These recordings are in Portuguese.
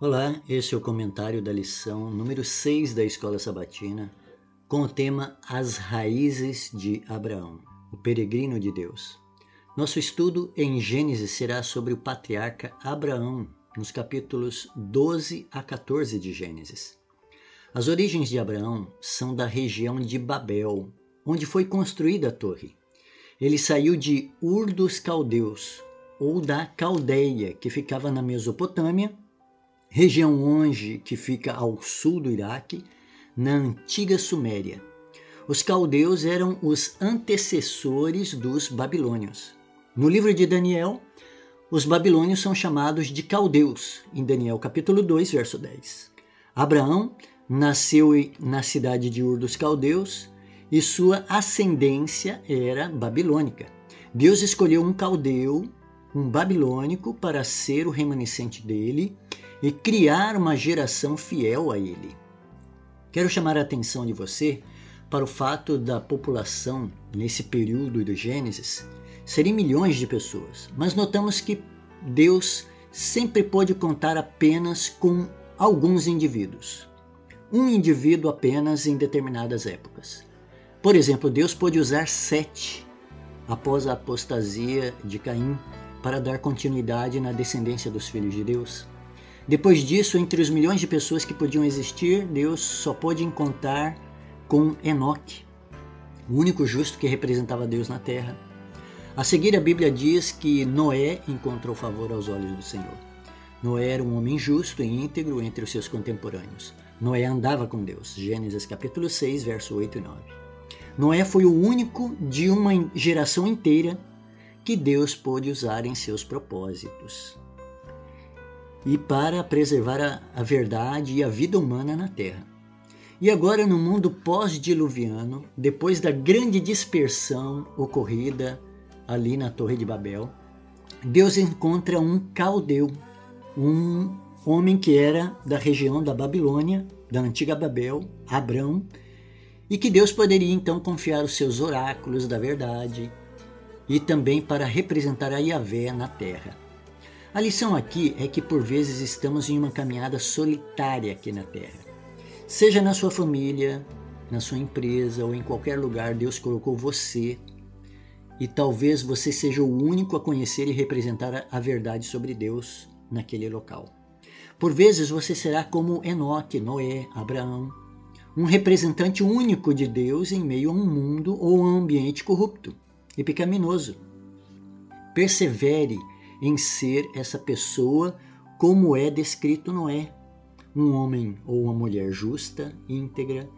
Olá, esse é o comentário da lição número 6 da Escola Sabatina, com o tema As Raízes de Abraão, o peregrino de Deus. Nosso estudo em Gênesis será sobre o patriarca Abraão, nos capítulos 12 a 14 de Gênesis. As origens de Abraão são da região de Babel, onde foi construída a torre. Ele saiu de Ur dos Caldeus, ou da Caldeia, que ficava na Mesopotâmia, região onde que fica ao sul do Iraque, na antiga Suméria. Os caldeus eram os antecessores dos babilônios. No livro de Daniel, os babilônios são chamados de caldeus, em Daniel capítulo 2, verso 10. Abraão nasceu na cidade de Ur dos Caldeus e sua ascendência era babilônica. Deus escolheu um caldeu, um babilônico, para ser o remanescente dele e criar uma geração fiel a ele. Quero chamar a atenção de você para o fato da população nesse período do Gênesis serem milhões de pessoas, mas notamos que Deus sempre pode contar apenas com alguns indivíduos um indivíduo apenas em determinadas épocas. Por exemplo, Deus pôde usar sete após a apostasia de Caim para dar continuidade na descendência dos filhos de Deus. Depois disso, entre os milhões de pessoas que podiam existir, Deus só pôde encontrar com Enoque, o único justo que representava Deus na terra. A seguir, a Bíblia diz que Noé encontrou favor aos olhos do Senhor. Noé era um homem justo e íntegro entre os seus contemporâneos. Noé andava com Deus. Gênesis capítulo 6, verso 8 e 9. Noé foi o único de uma geração inteira que Deus pôde usar em seus propósitos e para preservar a, a verdade e a vida humana na terra. E agora, no mundo pós-diluviano, depois da grande dispersão ocorrida ali na Torre de Babel, Deus encontra um caldeu, um homem que era da região da Babilônia, da antiga Babel, Abrão, e que Deus poderia então confiar os seus oráculos da verdade e também para representar a Yahvé na terra. A lição aqui é que por vezes estamos em uma caminhada solitária aqui na terra. Seja na sua família, na sua empresa ou em qualquer lugar, Deus colocou você e talvez você seja o único a conhecer e representar a verdade sobre Deus naquele local. Por vezes você será como Enoque, Noé, Abraão, um representante único de Deus em meio a um mundo ou um ambiente corrupto e pecaminoso. Persevere em ser essa pessoa como é descrito Noé, um homem ou uma mulher justa, íntegra,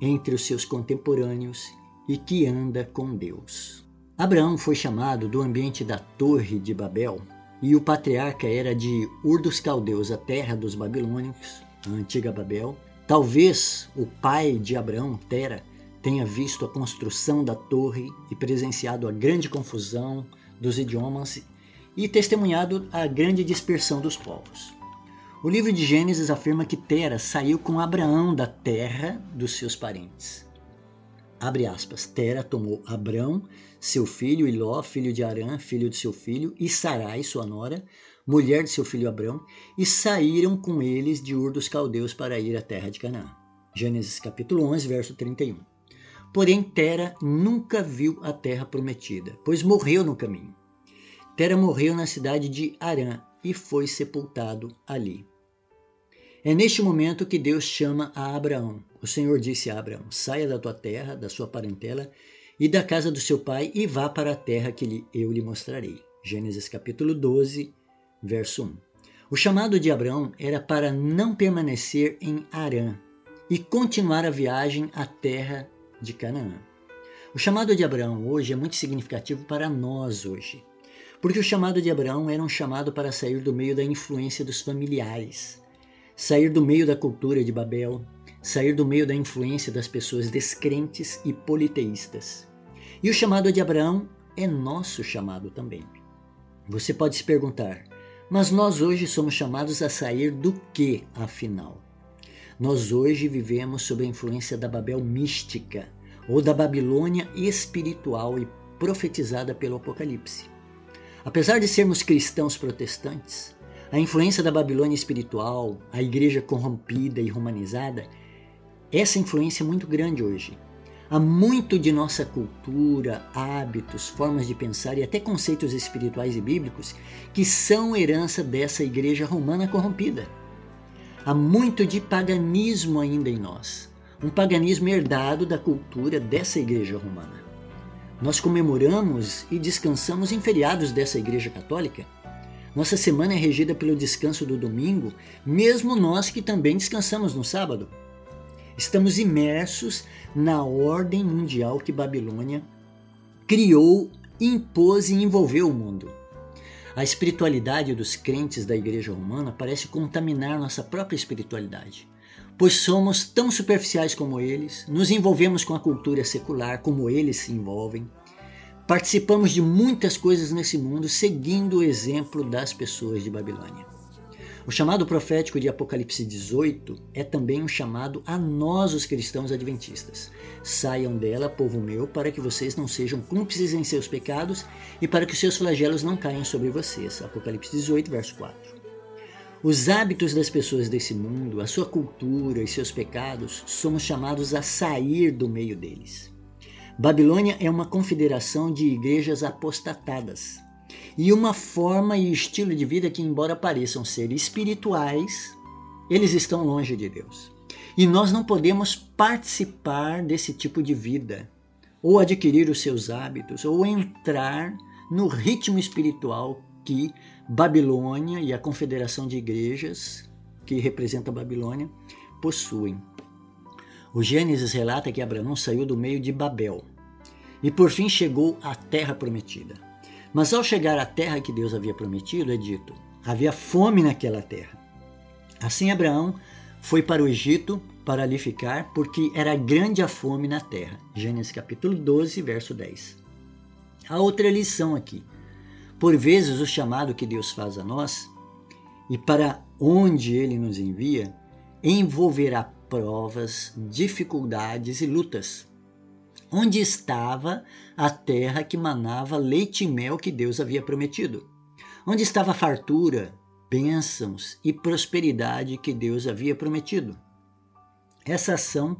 entre os seus contemporâneos e que anda com Deus. Abraão foi chamado do ambiente da Torre de Babel e o patriarca era de Ur dos Caldeus, a terra dos babilônicos, a antiga Babel. Talvez o pai de Abraão, Tera, tenha visto a construção da torre e presenciado a grande confusão dos idiomas e testemunhado a grande dispersão dos povos. O livro de Gênesis afirma que Tera saiu com Abraão da terra dos seus parentes. Abre aspas. Tera tomou Abrão, seu filho, e Ló, filho de Arã, filho de seu filho, e Sarai, sua nora, mulher de seu filho Abrão, e saíram com eles de Ur dos Caldeus para ir à terra de Canaã. Gênesis capítulo 11, verso 31. Porém, Tera nunca viu a terra prometida, pois morreu no caminho. Tera morreu na cidade de Arã e foi sepultado ali. É neste momento que Deus chama a Abraão. O Senhor disse a Abraão: Saia da tua terra, da sua parentela e da casa do seu pai e vá para a terra que eu lhe mostrarei. Gênesis capítulo 12, verso 1. O chamado de Abraão era para não permanecer em Arã e continuar a viagem à terra de Canaã. O chamado de Abraão hoje é muito significativo para nós hoje, porque o chamado de Abraão era um chamado para sair do meio da influência dos familiares, sair do meio da cultura de Babel, sair do meio da influência das pessoas descrentes e politeístas. E o chamado de Abraão é nosso chamado também. Você pode se perguntar, mas nós hoje somos chamados a sair do que, afinal? Nós hoje vivemos sob a influência da Babel mística, ou da Babilônia espiritual e profetizada pelo Apocalipse. Apesar de sermos cristãos protestantes, a influência da Babilônia espiritual, a igreja corrompida e romanizada, essa influência é muito grande hoje. Há muito de nossa cultura, hábitos, formas de pensar e até conceitos espirituais e bíblicos que são herança dessa igreja romana corrompida. Há muito de paganismo ainda em nós, um paganismo herdado da cultura dessa igreja romana. Nós comemoramos e descansamos em feriados dessa igreja católica. Nossa semana é regida pelo descanso do domingo, mesmo nós que também descansamos no sábado. Estamos imersos na ordem mundial que Babilônia criou, impôs e envolveu o mundo. A espiritualidade dos crentes da Igreja Romana parece contaminar nossa própria espiritualidade, pois somos tão superficiais como eles, nos envolvemos com a cultura secular como eles se envolvem, participamos de muitas coisas nesse mundo seguindo o exemplo das pessoas de Babilônia. O chamado profético de Apocalipse 18 é também um chamado a nós, os cristãos adventistas. Saiam dela, povo meu, para que vocês não sejam cúmplices em seus pecados e para que os seus flagelos não caiam sobre vocês. Apocalipse 18, verso 4. Os hábitos das pessoas desse mundo, a sua cultura e seus pecados, somos chamados a sair do meio deles. Babilônia é uma confederação de igrejas apostatadas, e uma forma e estilo de vida que, embora pareçam ser espirituais, eles estão longe de Deus. E nós não podemos participar desse tipo de vida, ou adquirir os seus hábitos, ou entrar no ritmo espiritual que Babilônia e a confederação de igrejas que representa a Babilônia possuem. O Gênesis relata que Abraão saiu do meio de Babel e por fim chegou à terra prometida. Mas ao chegar à terra que Deus havia prometido, é dito: havia fome naquela terra. Assim Abraão foi para o Egito para ali ficar, porque era grande a fome na terra. Gênesis capítulo 12, verso 10. A outra lição aqui. Por vezes o chamado que Deus faz a nós e para onde ele nos envia envolverá provas, dificuldades e lutas onde estava a terra que manava leite e mel que Deus havia prometido? Onde estava a fartura, bênçãos e prosperidade que Deus havia prometido? Essa ação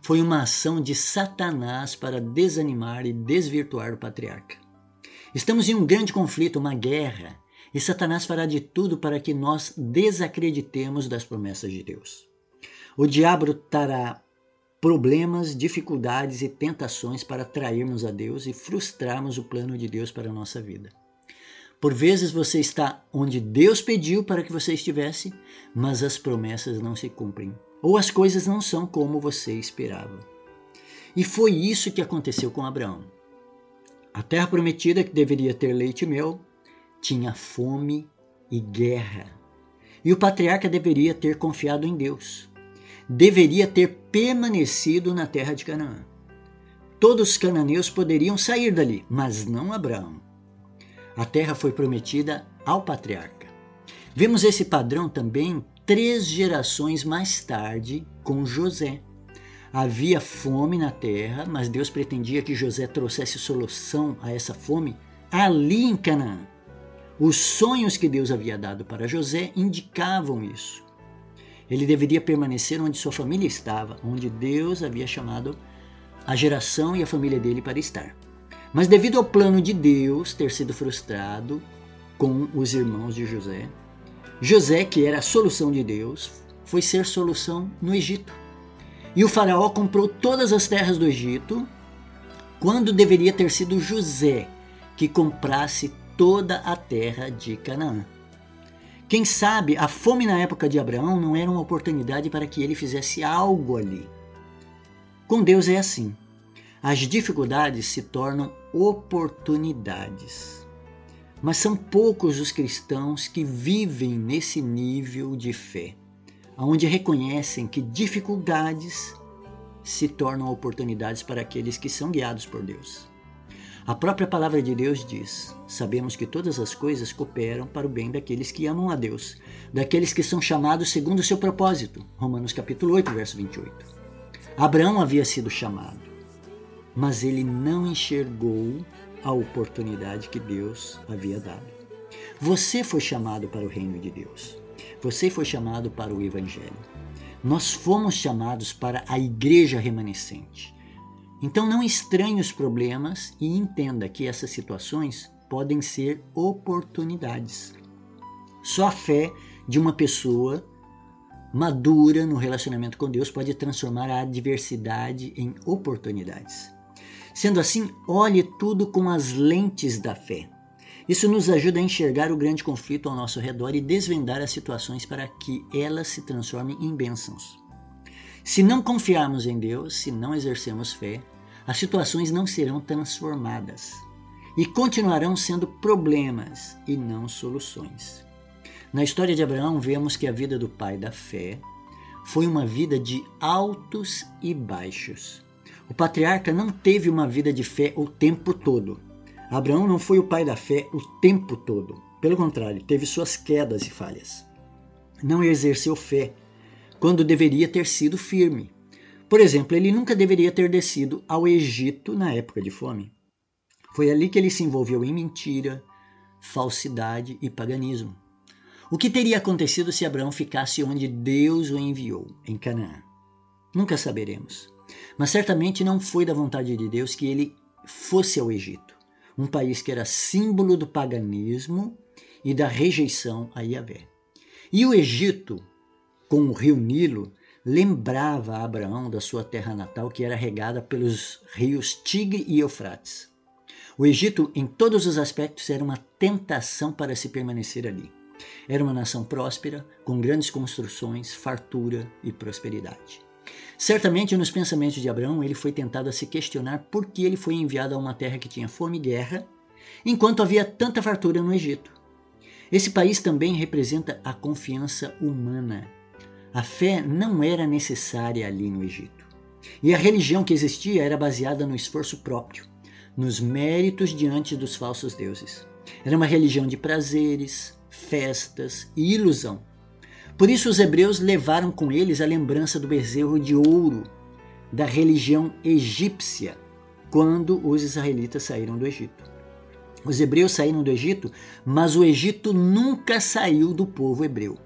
foi uma ação de Satanás para desanimar e desvirtuar o patriarca. Estamos em um grande conflito, uma guerra, e Satanás fará de tudo para que nós desacreditemos das promessas de Deus. O diabo trará problemas, dificuldades e tentações para atrairmos a Deus e frustrarmos o plano de Deus para a nossa vida. Por vezes você está onde Deus pediu para que você estivesse, mas as promessas não se cumprem, ou as coisas não são como você esperava. E foi isso que aconteceu com Abraão. A terra prometida, que deveria ter leite e mel, tinha fome e guerra. E o patriarca deveria ter confiado em Deus deveria ter permanecido na terra de Canaã. Todos os cananeus poderiam sair dali, mas não Abraão. A terra foi prometida ao patriarca. Vemos esse padrão também três gerações mais tarde com José. Havia fome na terra, mas Deus pretendia que José trouxesse solução a essa fome ali em Canaã. Os sonhos que Deus havia dado para José indicavam isso. Ele deveria permanecer onde sua família estava, onde Deus havia chamado a geração e a família dele para estar. Mas devido ao plano de Deus ter sido frustrado com os irmãos de José, José, que era a solução de Deus, foi ser solução no Egito. E o faraó comprou todas as terras do Egito, quando deveria ter sido José que comprasse toda a terra de Canaã. Quem sabe a fome na época de Abraão não era uma oportunidade para que ele fizesse algo ali. Com Deus é assim. As dificuldades se tornam oportunidades. Mas são poucos os cristãos que vivem nesse nível de fé, onde reconhecem que dificuldades se tornam oportunidades para aqueles que são guiados por Deus. A própria palavra de Deus diz: Sabemos que todas as coisas cooperam para o bem daqueles que amam a Deus, daqueles que são chamados segundo o seu propósito. Romanos capítulo 8, verso 28. Abraão havia sido chamado, mas ele não enxergou a oportunidade que Deus havia dado. Você foi chamado para o reino de Deus. Você foi chamado para o Evangelho. Nós fomos chamados para a igreja remanescente. Então não estranhe os problemas e entenda que essas situações podem ser oportunidades. Só a fé de uma pessoa madura no relacionamento com Deus pode transformar a adversidade em oportunidades. Sendo assim, olhe tudo com as lentes da fé. Isso nos ajuda a enxergar o grande conflito ao nosso redor e desvendar as situações para que elas se transformem em bênçãos. Se não confiarmos em Deus, se não exercermos fé, as situações não serão transformadas e continuarão sendo problemas e não soluções. Na história de Abraão, vemos que a vida do pai da fé foi uma vida de altos e baixos. O patriarca não teve uma vida de fé o tempo todo. Abraão não foi o pai da fé o tempo todo. Pelo contrário, teve suas quedas e falhas. Não exerceu fé quando deveria ter sido firme. Por exemplo, ele nunca deveria ter descido ao Egito na época de fome. Foi ali que ele se envolveu em mentira, falsidade e paganismo. O que teria acontecido se Abraão ficasse onde Deus o enviou, em Canaã? Nunca saberemos. Mas certamente não foi da vontade de Deus que ele fosse ao Egito, um país que era símbolo do paganismo e da rejeição a Yahvé. E o Egito, com o rio Nilo, lembrava a Abraão da sua terra natal, que era regada pelos rios Tigre e Eufrates. O Egito, em todos os aspectos, era uma tentação para se permanecer ali. Era uma nação próspera, com grandes construções, fartura e prosperidade. Certamente, nos pensamentos de Abraão, ele foi tentado a se questionar por que ele foi enviado a uma terra que tinha fome e guerra, enquanto havia tanta fartura no Egito. Esse país também representa a confiança humana. A fé não era necessária ali no Egito. E a religião que existia era baseada no esforço próprio, nos méritos diante dos falsos deuses. Era uma religião de prazeres, festas e ilusão. Por isso, os hebreus levaram com eles a lembrança do bezerro de ouro da religião egípcia quando os israelitas saíram do Egito. Os hebreus saíram do Egito, mas o Egito nunca saiu do povo hebreu.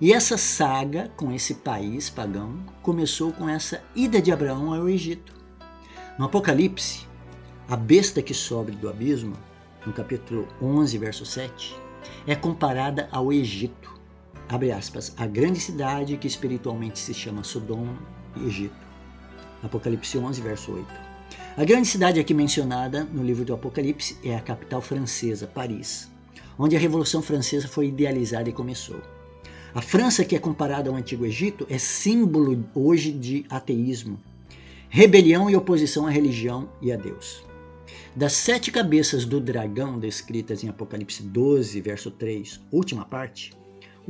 E essa saga com esse país pagão começou com essa ida de Abraão ao Egito. No Apocalipse, a besta que sobe do abismo, no capítulo 11, verso 7, é comparada ao Egito. Abre aspas, a grande cidade que espiritualmente se chama Sodoma e Egito. Apocalipse 11, verso 8. A grande cidade aqui mencionada no livro do Apocalipse é a capital francesa, Paris, onde a Revolução Francesa foi idealizada e começou. A França, que é comparada ao Antigo Egito, é símbolo hoje de ateísmo, rebelião e oposição à religião e a Deus. Das sete cabeças do dragão descritas em Apocalipse 12, verso 3, última parte,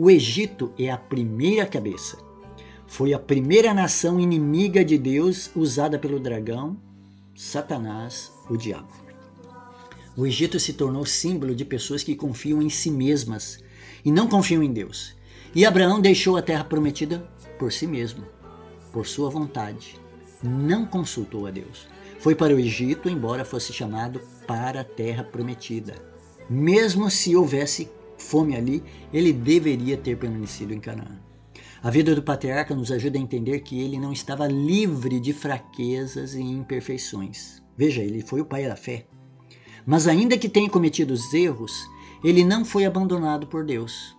o Egito é a primeira cabeça. Foi a primeira nação inimiga de Deus usada pelo dragão, Satanás, o diabo. O Egito se tornou símbolo de pessoas que confiam em si mesmas e não confiam em Deus. E Abraão deixou a terra prometida por si mesmo, por sua vontade. Não consultou a Deus. Foi para o Egito, embora fosse chamado para a terra prometida. Mesmo se houvesse fome ali, ele deveria ter permanecido em Canaã. A vida do patriarca nos ajuda a entender que ele não estava livre de fraquezas e imperfeições. Veja, ele foi o pai da fé. Mas ainda que tenha cometido os erros, ele não foi abandonado por Deus.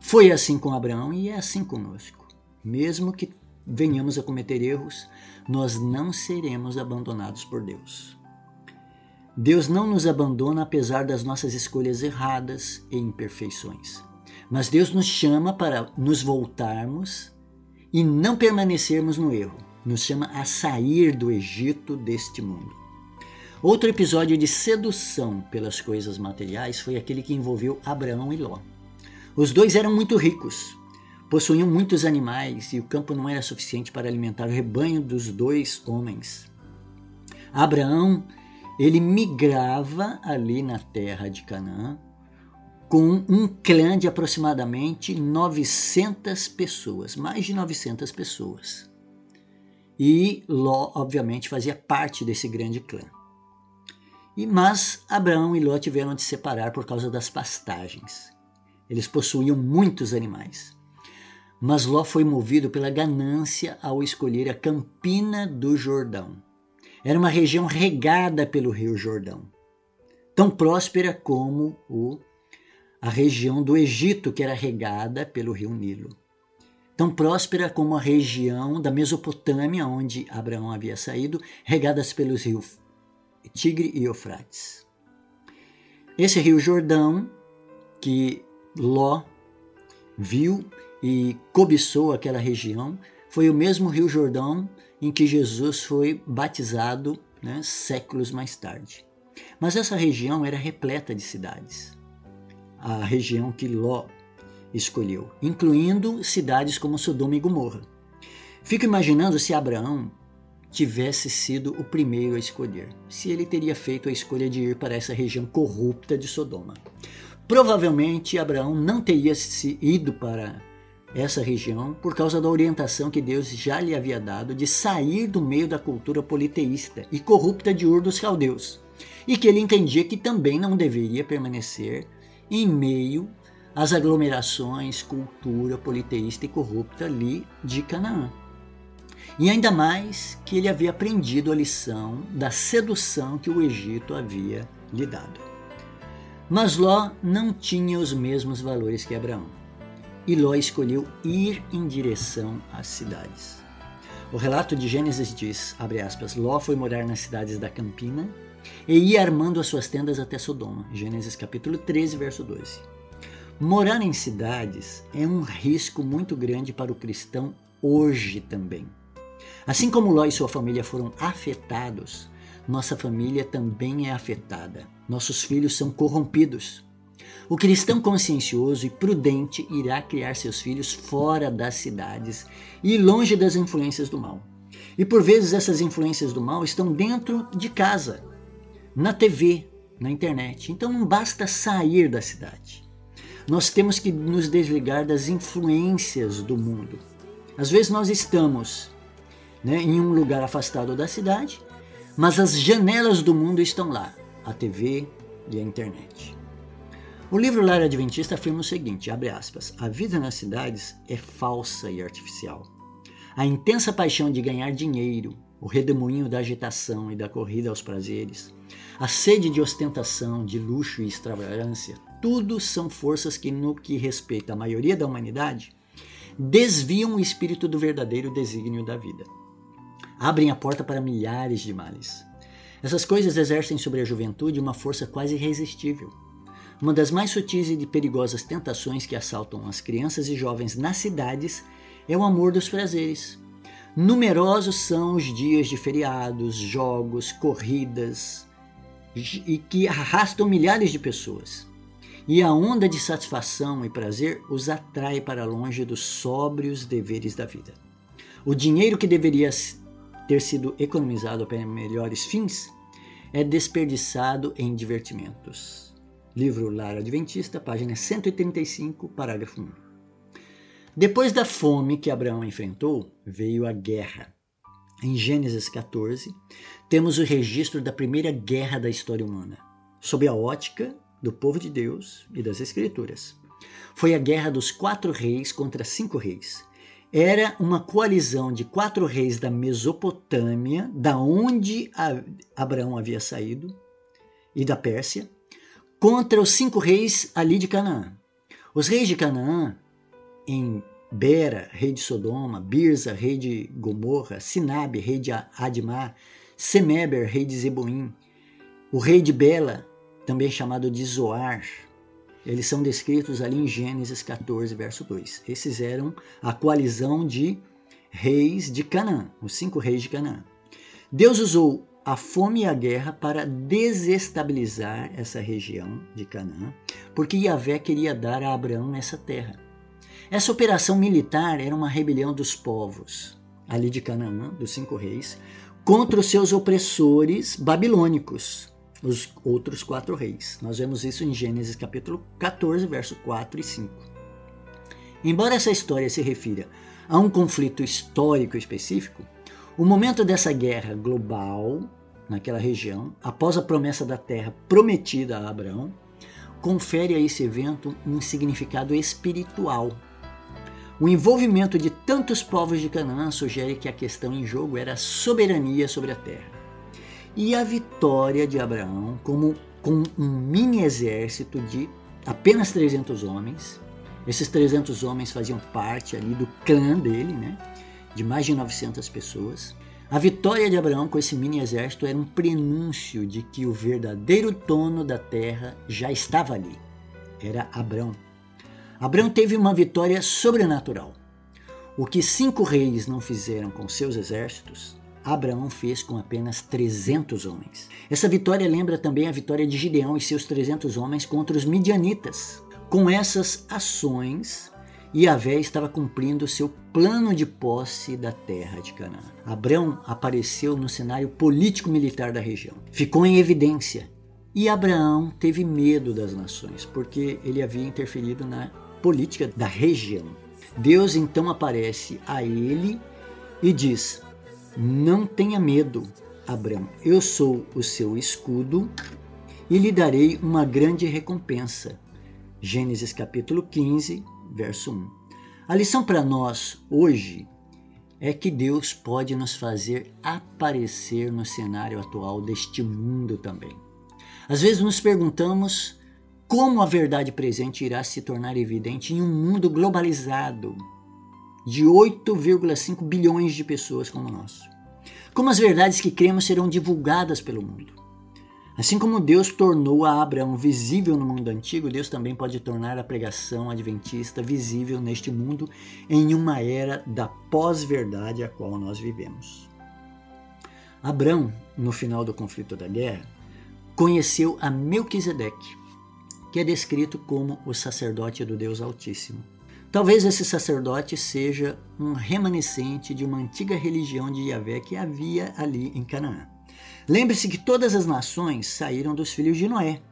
Foi assim com Abraão e é assim conosco. Mesmo que venhamos a cometer erros, nós não seremos abandonados por Deus. Deus não nos abandona apesar das nossas escolhas erradas e imperfeições. Mas Deus nos chama para nos voltarmos e não permanecermos no erro. Nos chama a sair do Egito deste mundo. Outro episódio de sedução pelas coisas materiais foi aquele que envolveu Abraão e Ló. Os dois eram muito ricos, Possuíam muitos animais e o campo não era suficiente para alimentar o rebanho dos dois homens. Abraão, ele migrava ali na terra de Canaã com um clã de aproximadamente 900 pessoas, mais de 900 pessoas. E Ló, obviamente, fazia parte desse grande clã. E mas Abraão e Ló tiveram de separar por causa das pastagens. Eles possuíam muitos animais. Mas Ló foi movido pela ganância ao escolher a Campina do Jordão. Era uma região regada pelo Rio Jordão, tão próspera como o, a região do Egito, que era regada pelo Rio Nilo. Tão próspera como a região da Mesopotâmia, onde Abraão havia saído, regadas pelos rios Tigre e Eufrates. Esse rio Jordão, que Ló viu e cobiçou aquela região, foi o mesmo rio Jordão em que Jesus foi batizado né, séculos mais tarde. Mas essa região era repleta de cidades. A região que Ló escolheu, incluindo cidades como Sodoma e Gomorra. Fico imaginando se Abraão tivesse sido o primeiro a escolher, se ele teria feito a escolha de ir para essa região corrupta de Sodoma. Provavelmente Abraão não teria se ido para essa região por causa da orientação que Deus já lhe havia dado de sair do meio da cultura politeísta e corrupta de Ur dos Caldeus, e que ele entendia que também não deveria permanecer em meio às aglomerações, cultura politeísta e corrupta ali de Canaã. E ainda mais que ele havia aprendido a lição da sedução que o Egito havia lhe dado. Mas Ló não tinha os mesmos valores que Abraão. E Ló escolheu ir em direção às cidades. O relato de Gênesis diz, aspas, Ló foi morar nas cidades da Campina e ia armando as suas tendas até Sodoma. Gênesis capítulo 13, verso 12. Morar em cidades é um risco muito grande para o cristão hoje também. Assim como Ló e sua família foram afetados, nossa família também é afetada. Nossos filhos são corrompidos. O cristão consciencioso e prudente irá criar seus filhos fora das cidades e longe das influências do mal. E por vezes essas influências do mal estão dentro de casa, na TV, na internet. Então não basta sair da cidade. Nós temos que nos desligar das influências do mundo. Às vezes nós estamos né, em um lugar afastado da cidade, mas as janelas do mundo estão lá, a TV e a internet. O livro Lar Adventista afirma o seguinte, abre aspas, a vida nas cidades é falsa e artificial. A intensa paixão de ganhar dinheiro, o redemoinho da agitação e da corrida aos prazeres, a sede de ostentação, de luxo e extravagância, tudo são forças que, no que respeita à maioria da humanidade, desviam o espírito do verdadeiro desígnio da vida abrem a porta para milhares de males. Essas coisas exercem sobre a juventude uma força quase irresistível. Uma das mais sutis e perigosas tentações que assaltam as crianças e jovens nas cidades é o amor dos prazeres. Numerosos são os dias de feriados, jogos, corridas e que arrastam milhares de pessoas. E a onda de satisfação e prazer os atrai para longe dos sóbrios deveres da vida. O dinheiro que deveria ter sido economizado para melhores fins é desperdiçado em divertimentos. Livro Lar Adventista, página 135, parágrafo 1. Depois da fome que Abraão enfrentou, veio a guerra. Em Gênesis 14, temos o registro da primeira guerra da história humana, sob a ótica do povo de Deus e das Escrituras. Foi a guerra dos quatro reis contra cinco reis, era uma coalizão de quatro reis da Mesopotâmia, da onde Abraão havia saído, e da Pérsia, contra os cinco reis ali de Canaã. Os reis de Canaã, em Bera, rei de Sodoma, Birza, rei de Gomorra, Sinabe, rei de Admar, Semeber, rei de Zeboim, o rei de Bela, também chamado de Zoar, eles são descritos ali em Gênesis 14, verso 2. Esses eram a coalizão de reis de Canaã, os cinco reis de Canaã. Deus usou a fome e a guerra para desestabilizar essa região de Canaã, porque Yahvé queria dar a Abraão essa terra. Essa operação militar era uma rebelião dos povos, ali de Canaã, dos cinco reis, contra os seus opressores babilônicos, os outros quatro reis. Nós vemos isso em Gênesis capítulo 14, verso 4 e 5. Embora essa história se refira a um conflito histórico específico, o momento dessa guerra global naquela região, após a promessa da terra prometida a Abraão, confere a esse evento um significado espiritual. O envolvimento de tantos povos de Canaã sugere que a questão em jogo era a soberania sobre a terra. E a vitória de Abraão, como com um mini exército de apenas 300 homens, esses 300 homens faziam parte ali do clã dele, né? De mais de 900 pessoas. A vitória de Abraão com esse mini exército era um prenúncio de que o verdadeiro dono da terra já estava ali. Era Abraão. Abraão teve uma vitória sobrenatural. O que cinco reis não fizeram com seus exércitos, Abraão fez com apenas 300 homens. Essa vitória lembra também a vitória de Gideão e seus 300 homens contra os midianitas. Com essas ações, Yahvé estava cumprindo seu plano de posse da terra de Canaã. Abraão apareceu no cenário político-militar da região. Ficou em evidência. E Abraão teve medo das nações, porque ele havia interferido na política da região. Deus então aparece a ele e diz: Não tenha medo, Abraão, eu sou o seu escudo e lhe darei uma grande recompensa. Gênesis capítulo 15, verso 1. A lição para nós hoje é que Deus pode nos fazer aparecer no cenário atual deste mundo também. Às vezes nos perguntamos como a verdade presente irá se tornar evidente em um mundo globalizado de 8,5 bilhões de pessoas como o nosso. Como as verdades que cremos serão divulgadas pelo mundo. Assim como Deus tornou a Abraão visível no mundo antigo, Deus também pode tornar a pregação adventista visível neste mundo em uma era da pós-verdade a qual nós vivemos. Abraão, no final do conflito da guerra, conheceu a Melquisedeque, que é descrito como o sacerdote do Deus Altíssimo. Talvez esse sacerdote seja um remanescente de uma antiga religião de Yahvé que havia ali em Canaã. Lembre-se que todas as nações saíram dos filhos de Noé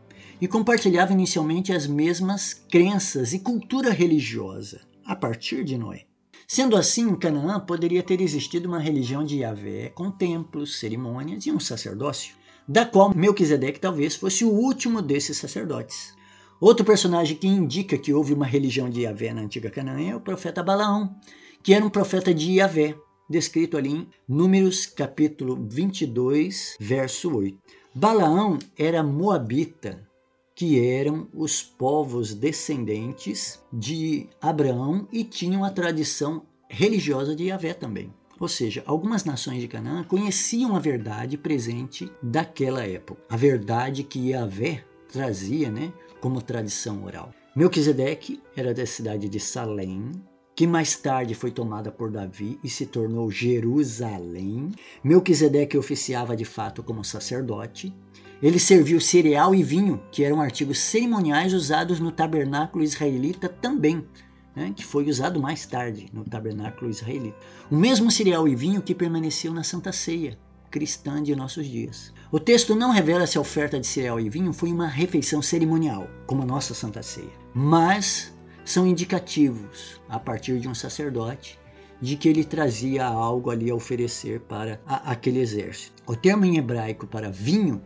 e compartilhavam inicialmente as mesmas crenças e cultura religiosa a partir de Noé. Sendo assim, em Canaã poderia ter existido uma religião de Yahvé com templos, cerimônias e um sacerdócio, da qual Melquisedeque talvez fosse o último desses sacerdotes. Outro personagem que indica que houve uma religião de Yahvé na antiga Canaã é o profeta Balaão, que era um profeta de Yahvé, descrito ali em Números capítulo 22, verso 8. Balaão era moabita, que eram os povos descendentes de Abraão e tinham a tradição religiosa de Yahvé também. Ou seja, algumas nações de Canaã conheciam a verdade presente daquela época, a verdade que Yahvé trazia né, como tradição oral. Melquisedeque era da cidade de Salém, que mais tarde foi tomada por Davi e se tornou Jerusalém. Melquisedeque oficiava de fato como sacerdote. Ele serviu cereal e vinho, que eram artigos cerimoniais usados no tabernáculo israelita também, né, que foi usado mais tarde no tabernáculo israelita. O mesmo cereal e vinho que permaneceu na Santa Ceia cristã de nossos dias. O texto não revela se a oferta de cereal e vinho foi uma refeição cerimonial, como a nossa Santa Ceia, mas são indicativos, a partir de um sacerdote, de que ele trazia algo ali a oferecer para a, aquele exército. O termo em hebraico para vinho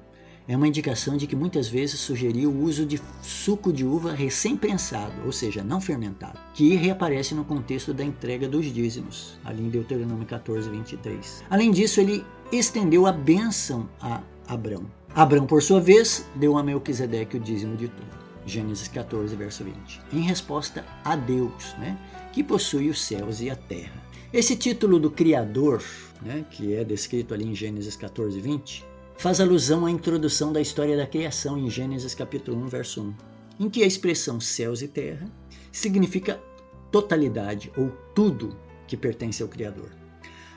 é uma indicação de que muitas vezes sugeria o uso de suco de uva recém-prensado, ou seja, não fermentado, que reaparece no contexto da entrega dos dízimos, ali em Deuteronômio 14, 23. Além disso, ele estendeu a bênção a Abrão. Abrão, por sua vez, deu a Melquisedeque o dízimo de tudo. Gênesis 14, verso 20, em resposta a Deus, né, que possui os céus e a terra. Esse título do Criador, né, que é descrito ali em Gênesis 14, 20, faz alusão à introdução da história da criação em Gênesis capítulo 1, verso 1, em que a expressão céus e terra significa totalidade ou tudo que pertence ao Criador.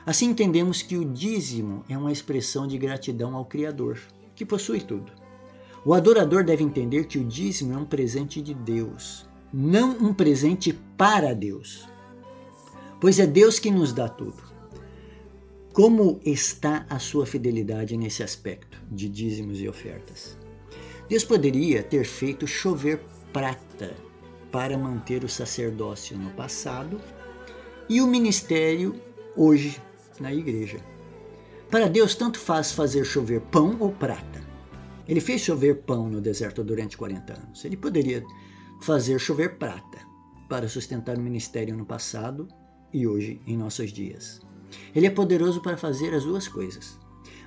Assim entendemos que o dízimo é uma expressão de gratidão ao Criador, que possui tudo. O adorador deve entender que o dízimo é um presente de Deus, não um presente para Deus. Pois é Deus que nos dá tudo. Como está a sua fidelidade nesse aspecto de dízimos e ofertas? Deus poderia ter feito chover prata para manter o sacerdócio no passado e o ministério hoje na igreja. Para Deus, tanto faz fazer chover pão ou prata. Ele fez chover pão no deserto durante 40 anos. Ele poderia fazer chover prata para sustentar o ministério no passado e hoje em nossos dias. Ele é poderoso para fazer as duas coisas.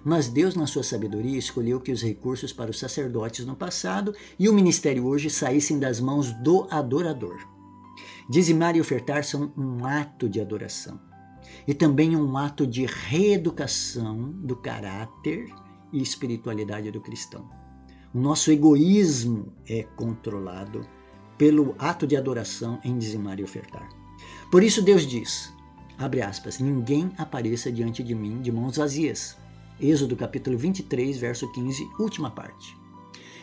Mas Deus, na sua sabedoria, escolheu que os recursos para os sacerdotes no passado e o ministério hoje saíssem das mãos do adorador. Dizimar e ofertar são um ato de adoração e também um ato de reeducação do caráter e espiritualidade do cristão. O nosso egoísmo é controlado pelo ato de adoração em dizimar e ofertar. Por isso Deus diz: abre aspas, ninguém apareça diante de mim de mãos vazias. Êxodo capítulo 23, verso 15, última parte.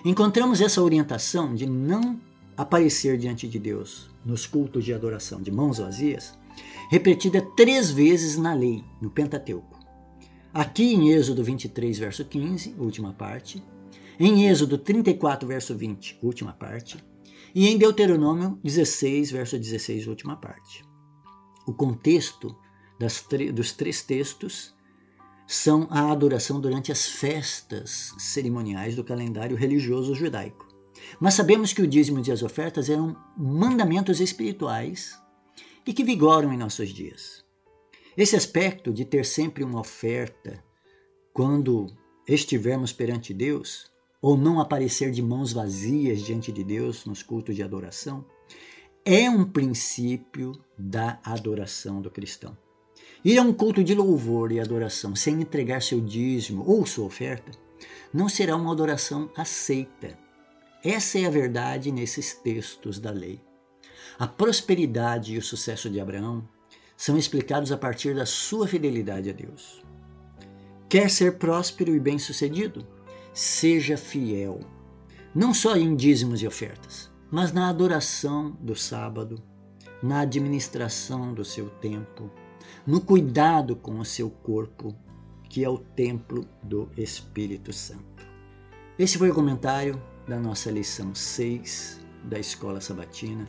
Encontramos essa orientação de não aparecer diante de Deus nos cultos de adoração de mãos vazias, repetida três vezes na lei, no Pentateuco. Aqui em Êxodo 23, verso 15, última parte, em Êxodo 34, verso 20, última parte, e em Deuteronômio 16, verso 16, última parte. O contexto dos três textos são a adoração durante as festas cerimoniais do calendário religioso judaico. Mas sabemos que o dízimo e as ofertas eram mandamentos espirituais e que vigoram em nossos dias. Esse aspecto de ter sempre uma oferta quando estivermos perante Deus, ou não aparecer de mãos vazias diante de Deus nos cultos de adoração, é um princípio da adoração do cristão. Ir a um culto de louvor e adoração sem entregar seu dízimo ou sua oferta não será uma adoração aceita. Essa é a verdade nesses textos da lei. A prosperidade e o sucesso de Abraão são explicados a partir da sua fidelidade a Deus. Quer ser próspero e bem-sucedido? Seja fiel, não só em dízimos e ofertas, mas na adoração do sábado, na administração do seu tempo, no cuidado com o seu corpo, que é o templo do Espírito Santo. Esse foi o comentário da nossa lição 6 da Escola Sabatina.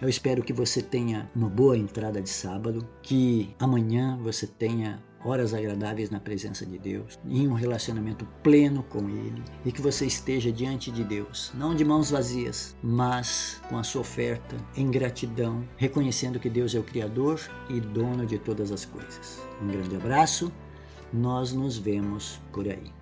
Eu espero que você tenha uma boa entrada de sábado, que amanhã você tenha horas agradáveis na presença de Deus, em um relacionamento pleno com Ele e que você esteja diante de Deus, não de mãos vazias, mas com a sua oferta em gratidão, reconhecendo que Deus é o Criador e dono de todas as coisas. Um grande abraço, nós nos vemos por aí.